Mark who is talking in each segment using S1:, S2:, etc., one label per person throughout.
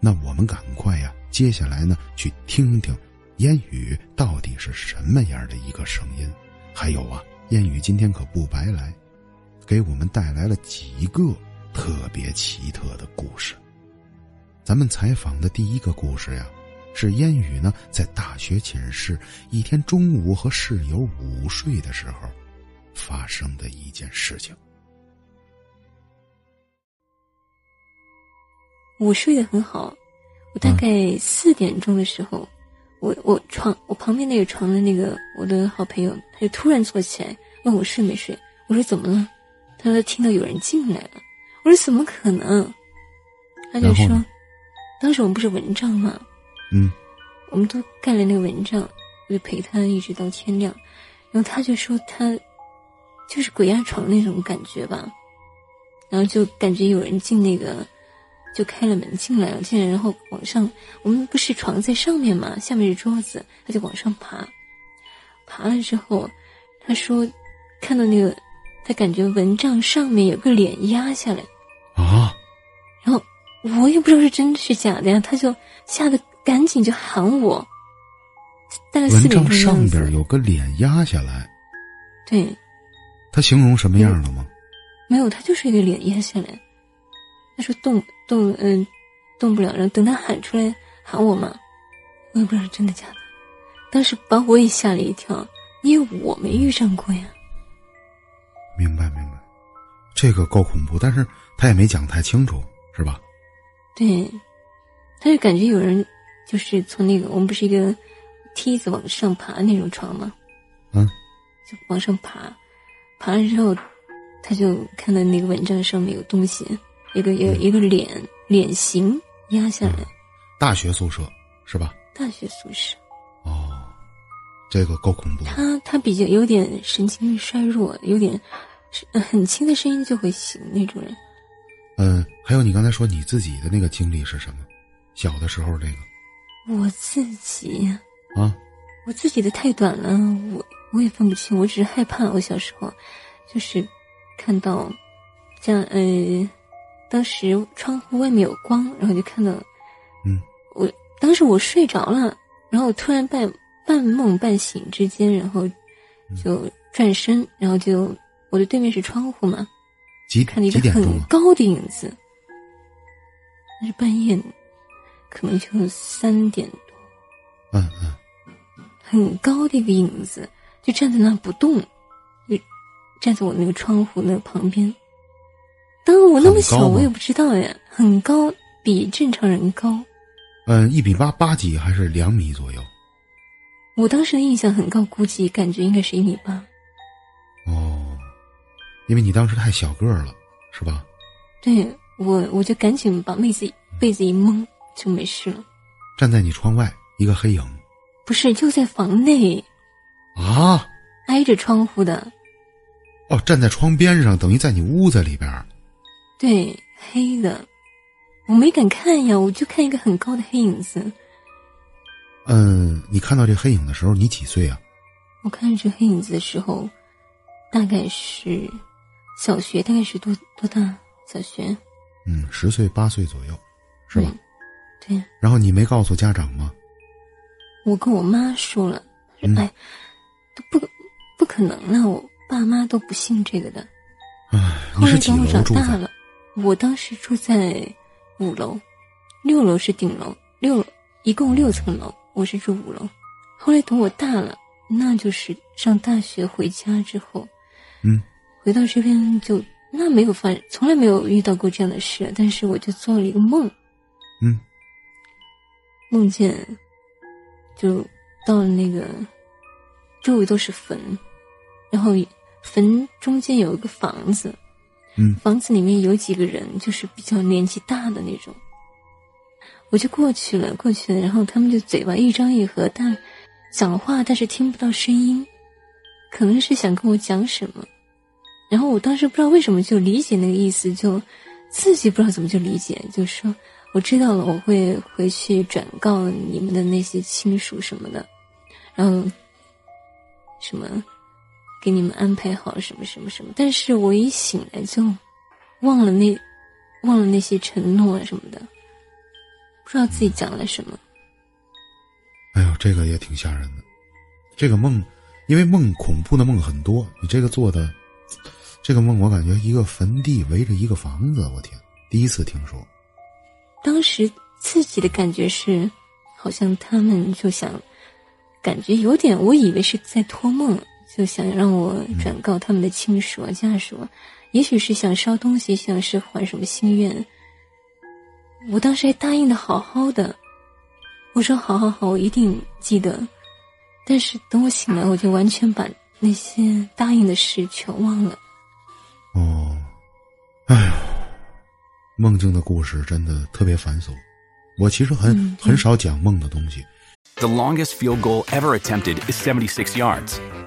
S1: 那我们赶快呀，接下来呢，去听听烟雨到底是什么样的一个声音。还有啊，烟雨今天可不白来，给我们带来了几个特别奇特的故事。咱们采访的第一个故事呀，是烟雨呢在大学寝室一天中午和室友午睡的时候发生的一件事情。
S2: 我睡得很好，我大概四点钟的时候，我我床我旁边那个床的那个我的好朋友，他就突然坐起来问我睡没睡。我说怎么了？他说听到有人进来了。我说怎么可能？他就说，当时我们不是蚊帐吗？
S1: 嗯，
S2: 我们都盖了那个蚊帐，我就陪他一直到天亮。然后他就说他就是鬼压床那种感觉吧，然后就感觉有人进那个。就开了门进来了，进来然后往上，我们不是床在上面嘛，下面是桌子，他就往上爬，爬了之后，他说看到那个，他感觉蚊帐上面有个脸压下来，
S1: 啊，
S2: 然后我也不知道是真的是假的呀，他就吓得赶紧就喊我，大概四点钟
S1: 上边有个脸压下来，
S2: 对，
S1: 他形容什么样了吗？
S2: 没有，他就是一个脸压下来。他说动动嗯，动不了。然后等他喊出来喊我嘛，我也不知道是真的假的。当时把我也吓了一跳，因为我没遇上过呀。
S1: 明白明白，这个够恐怖，但是他也没讲太清楚，是吧？
S2: 对，他就感觉有人就是从那个我们不是一个梯子往上爬那种床吗？
S1: 嗯，
S2: 就往上爬，爬了之后，他就看到那个蚊帐上面有东西。一个有一个脸脸型压下来，
S1: 大学宿舍是吧？
S2: 大学宿舍，
S1: 哦，这个够恐怖。
S2: 他他比较有点神经衰弱，有点很轻的声音就会醒那种人。
S1: 嗯，还有你刚才说你自己的那个经历是什么？小的时候那个？
S2: 我自己
S1: 啊，
S2: 我自己的太短了，我我也分不清。我只是害怕，我小时候就是看到这样呃。当时窗户外面有光，然后就看到，
S1: 嗯，
S2: 我当时我睡着了，然后我突然半半梦半醒之间，然后就转身，然后就我的对面是窗户嘛，看到一个很高的影子，那是半夜，可能就三点多，
S1: 嗯嗯，
S2: 很高的一个影子，就站在那不动，就站在我那个窗户那旁边。当我那么小，我也不知道呀，很高，比正常人高。
S1: 嗯，一米八八几还是两米左右？
S2: 我当时的印象很高，估计感觉应该是一米八。
S1: 哦，因为你当时太小个儿了，是吧？
S2: 对，我我就赶紧把被子被子一蒙就没事了。
S1: 站在你窗外，一个黑影。
S2: 不是，就在房内。
S1: 啊！
S2: 挨着窗户的。
S1: 哦，站在窗边上，等于在你屋子里边。
S2: 对，黑的，我没敢看呀，我就看一个很高的黑影子。
S1: 嗯，你看到这黑影的时候，你几岁啊？
S2: 我看这黑影子的时候，大概是小学，大概是多多大？小学？
S1: 嗯，十岁八岁左右，是吧？
S2: 对。
S1: 然后你没告诉家长吗？
S2: 我跟我妈说了，哎，都不不可能了，我爸妈都不信这个的。
S1: 哎，
S2: 后来等我长
S1: 大
S2: 了。我当时住在五楼，六楼是顶楼，六一共六层楼，我是住五楼。后来等我大了，那就是上大学回家之后，
S1: 嗯，
S2: 回到这边就那没有发，从来没有遇到过这样的事。但是我就做了一个梦，
S1: 嗯，
S2: 梦见就到了那个周围都是坟，然后坟中间有一个房子。
S1: 嗯，
S2: 房子里面有几个人，就是比较年纪大的那种。我就过去了，过去了，然后他们就嘴巴一张一合，但讲话但是听不到声音，可能是想跟我讲什么。然后我当时不知道为什么就理解那个意思，就自己不知道怎么就理解，就说我知道了，我会回去转告你们的那些亲属什么的，然后什么。给你们安排好什么什么什么，但是我一醒来就忘了那忘了那些承诺什么的，不不知道自己讲了什么。
S1: 哎呦，这个也挺吓人的。这个梦，因为梦恐怖的梦很多，你这个做的，这个梦我感觉一个坟地围着一个房子，我天，第一次听说。
S2: 当时自己的感觉是，好像他们就想，感觉有点，我以为是在托梦，就想让我转告他们的亲属啊、家属，也许是想烧东西，想是还什么心愿。我当时还答应的好好的，我说好好好，我一定记得。但是等我醒来，我就完全把那些答应的事全忘了。
S1: 哦，哎呀，梦境的故事真的特别繁琐。我其实很很少讲梦的东西。
S3: The longest field goal ever attempted is 76 yards.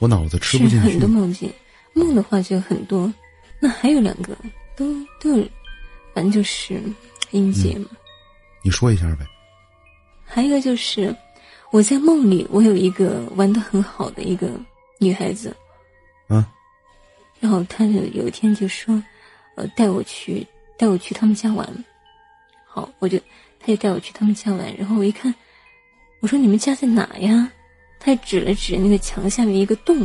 S1: 我脑子吃不进去。
S2: 很多梦境，梦的话就很多。那还有两个，都都有，反正就是阴节嘛。
S1: 你说一下呗。
S2: 还有一个就是我在梦里，我有一个玩的很好的一个女孩子，
S1: 啊，
S2: 然后她就有一天就说，呃，带我去带我去他们家玩。好，我就她就带我去他们家玩，然后我一看，我说你们家在哪呀？她指了指那个墙下面一个洞。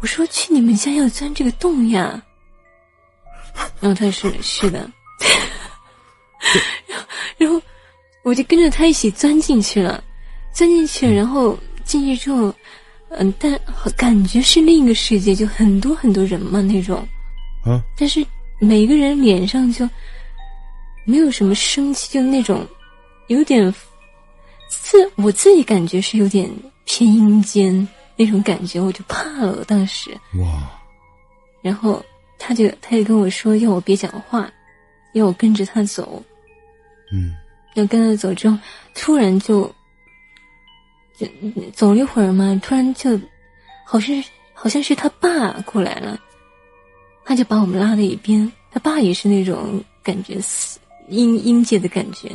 S2: 我说去你们家要钻这个洞呀。然后他说是的，然 后然后。我就跟着他一起钻进去了，钻进去，然后进去之后，嗯，但感觉是另一个世界，就很多很多人嘛那种，
S1: 啊，
S2: 但是每个人脸上就没有什么生气，就那种有点自我自己感觉是有点偏阴间那种感觉，我就怕了，当时
S1: 哇，
S2: 然后他就他就跟我说要我别讲话，要我跟着他走，
S1: 嗯。
S2: 要跟着走之后，突然就就走了一会儿嘛，突然就好像好像是他爸过来了，他就把我们拉到一边。他爸也是那种感觉，阴阴界的感觉，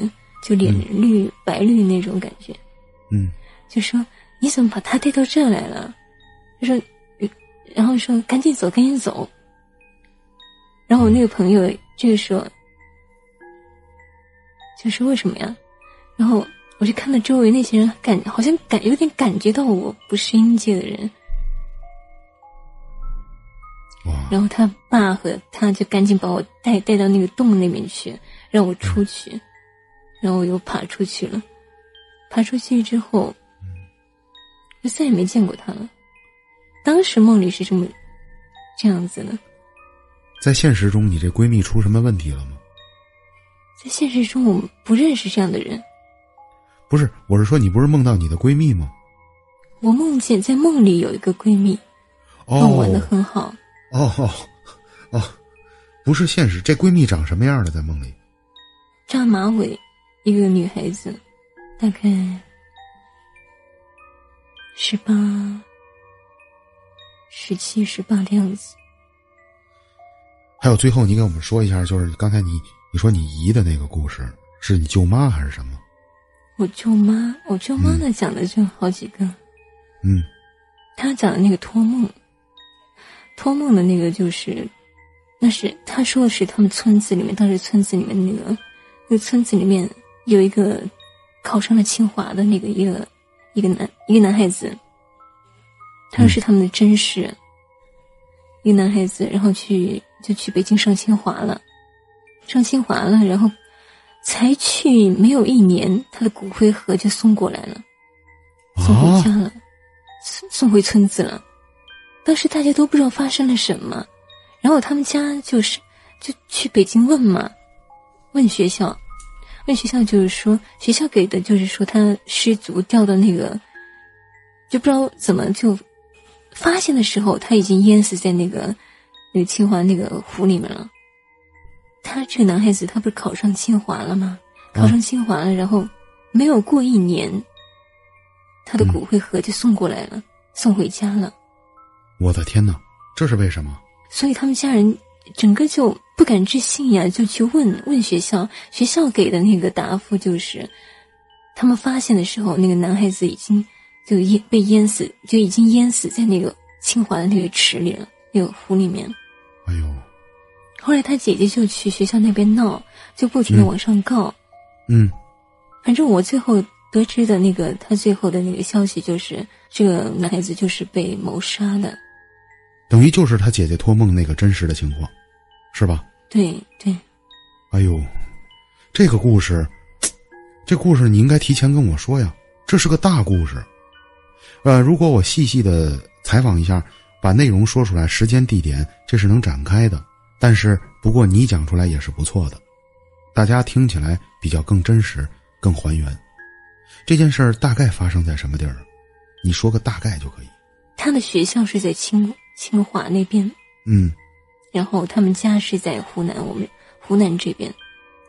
S2: 就脸绿白绿那种感觉。
S1: 嗯，
S2: 就说你怎么把他带到这来了？他说，然后说赶紧走，赶紧走。然后我那个朋友这个时候。就是为什么呀？然后我就看到周围那些人感好像感有点感觉到我不是阴界的人，然后他爸和他就赶紧把我带带到那个洞那边去，让我出去，然后我又爬出去了。爬出去之后，就再也没见过他了。当时梦里是这么这样子的。
S1: 在现实中，你这闺蜜出什么问题了吗？
S2: 在现实中，我们不认识这样的人。
S1: 不是，我是说，你不是梦到你的闺蜜吗？
S2: 我梦见在梦里有一个闺蜜，跟我玩的很好。
S1: 哦哦哦，不是现实。这闺蜜长什么样的？在梦里？
S2: 扎马尾，一个女孩子，大概十八、十七、十八的样子。
S1: 还有，最后你给我们说一下，就是刚才你。你说你姨的那个故事是你舅妈还是什么？
S2: 我舅妈，我舅妈呢讲的就好几个。
S1: 嗯，
S2: 她讲的那个托梦，托梦的那个就是，那是她说的是他们村子里面，当时村子里面那个，那个村子里面有一个考上了清华的那个一个一个男一个男孩子，他说是他们的真实，一个男孩子，然后去就去北京上清华了。上清华了，然后才去没有一年，他的骨灰盒就送过来了，送回家了，送送回村子了。当时大家都不知道发生了什么，然后他们家就是就去北京问嘛，问学校，问学校就是说学校给的就是说他失足掉到那个，就不知道怎么就发现的时候他已经淹死在那个那个清华那个湖里面了。他这个男孩子，他不是考上清华了吗？考上清华了，然后没有过一年，他的骨灰盒就送过来了，送回家了。
S1: 我的天哪，这是为什么？
S2: 所以他们家人整个就不敢置信呀，就去问问学校，学校给的那个答复就是，他们发现的时候，那个男孩子已经就淹被淹死，就已经淹死在那个清华的那个池里了，那个湖里面。
S1: 哎呦！
S2: 后来他姐姐就去学校那边闹，就不停的往上告。
S1: 嗯，
S2: 反正我最后得知的那个他最后的那个消息就是，这个男孩子就是被谋杀的。
S1: 等于就是他姐姐托梦那个真实的情况，是吧？
S2: 对对。
S1: 哎呦，这个故事，这故事你应该提前跟我说呀，这是个大故事。呃，如果我细细的采访一下，把内容说出来，时间地点，这是能展开的。但是，不过你讲出来也是不错的，大家听起来比较更真实、更还原。这件事儿大概发生在什么地儿？你说个大概就可以。
S2: 他的学校是在清。清华那边，
S1: 嗯，
S2: 然后他们家是在湖南，我们湖南这边。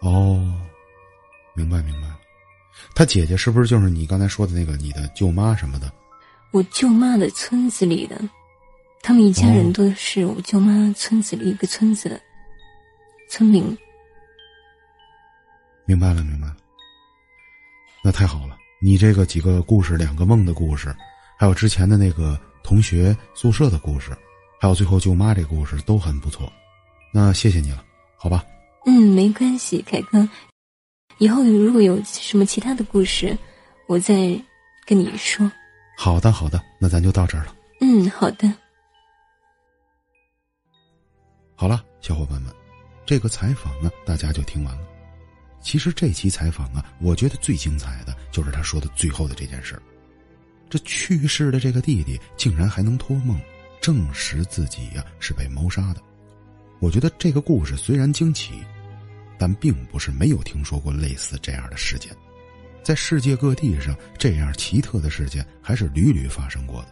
S1: 哦，明白明白。他姐姐是不是就是你刚才说的那个你的舅妈什么的？
S2: 我舅妈的村子里的，他们一家人都是我舅妈村子里一个村子的村民。
S1: 明白了，明白了。那太好了，你这个几个故事，两个梦的故事，还有之前的那个。同学宿舍的故事，还有最后舅妈这故事都很不错，那谢谢你了，好吧？
S2: 嗯，没关系，凯哥，以后如果有什么其他的故事，我再跟你说。
S1: 好的，好的，那咱就到这儿了。
S2: 嗯，好的。
S1: 好了，小伙伴们，这个采访呢，大家就听完了。其实这期采访啊，我觉得最精彩的就是他说的最后的这件事儿。这去世的这个弟弟竟然还能托梦，证实自己呀是被谋杀的。我觉得这个故事虽然惊奇，但并不是没有听说过类似这样的事件。在世界各地上，这样奇特的事件还是屡屡发生过的。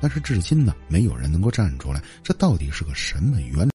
S1: 但是至今呢，没有人能够站出来，这到底是个什么原